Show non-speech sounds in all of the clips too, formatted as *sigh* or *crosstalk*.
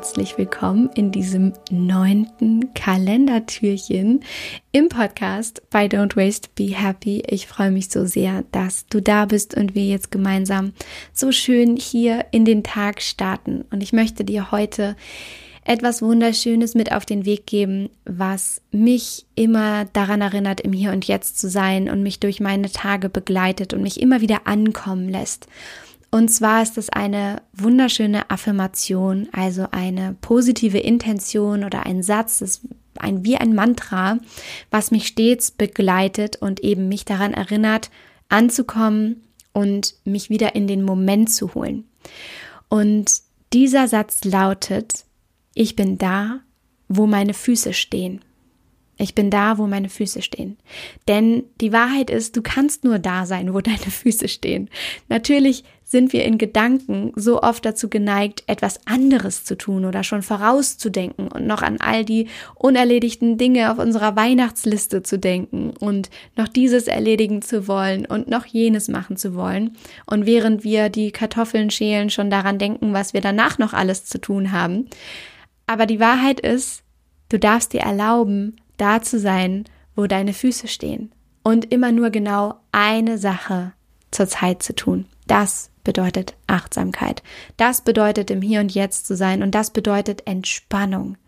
herzlich willkommen in diesem neunten Kalendertürchen im Podcast bei Don't Waste Be Happy. Ich freue mich so sehr, dass du da bist und wir jetzt gemeinsam so schön hier in den Tag starten. Und ich möchte dir heute etwas Wunderschönes mit auf den Weg geben, was mich immer daran erinnert, im Hier und Jetzt zu sein und mich durch meine Tage begleitet und mich immer wieder ankommen lässt. Und zwar ist es eine wunderschöne Affirmation, also eine positive Intention oder ein Satz, das ein, wie ein Mantra, was mich stets begleitet und eben mich daran erinnert, anzukommen und mich wieder in den Moment zu holen. Und dieser Satz lautet, ich bin da, wo meine Füße stehen. Ich bin da, wo meine Füße stehen. Denn die Wahrheit ist, du kannst nur da sein, wo *laughs* deine Füße stehen. Natürlich sind wir in Gedanken so oft dazu geneigt, etwas anderes zu tun oder schon vorauszudenken und noch an all die unerledigten Dinge auf unserer Weihnachtsliste zu denken und noch dieses erledigen zu wollen und noch jenes machen zu wollen. Und während wir die Kartoffeln schälen, schon daran denken, was wir danach noch alles zu tun haben. Aber die Wahrheit ist, du darfst dir erlauben, da zu sein, wo deine Füße stehen und immer nur genau eine Sache zur Zeit zu tun. Das bedeutet Achtsamkeit. Das bedeutet im Hier und Jetzt zu sein und das bedeutet Entspannung.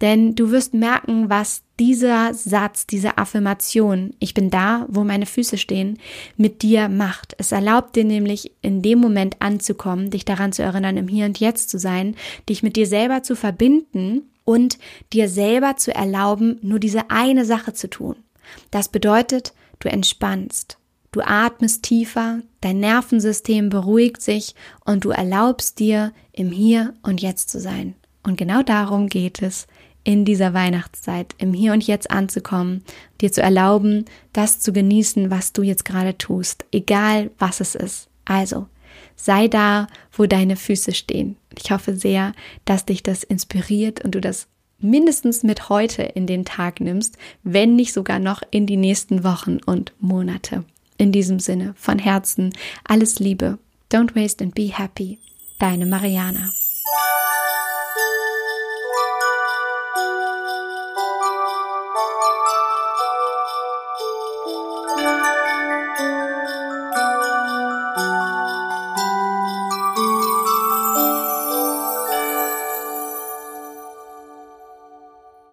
Denn du wirst merken, was dieser Satz, diese Affirmation, ich bin da, wo meine Füße stehen, mit dir macht. Es erlaubt dir nämlich in dem Moment anzukommen, dich daran zu erinnern, im Hier und Jetzt zu sein, dich mit dir selber zu verbinden und dir selber zu erlauben, nur diese eine Sache zu tun. Das bedeutet, du entspannst. Du atmest tiefer, dein Nervensystem beruhigt sich und du erlaubst dir, im Hier und Jetzt zu sein. Und genau darum geht es in dieser Weihnachtszeit, im Hier und Jetzt anzukommen, dir zu erlauben, das zu genießen, was du jetzt gerade tust, egal was es ist. Also, sei da, wo deine Füße stehen. Ich hoffe sehr, dass dich das inspiriert und du das mindestens mit heute in den Tag nimmst, wenn nicht sogar noch in die nächsten Wochen und Monate. In diesem Sinne, von Herzen, alles Liebe. Don't waste and be happy. Deine Mariana. Thank you.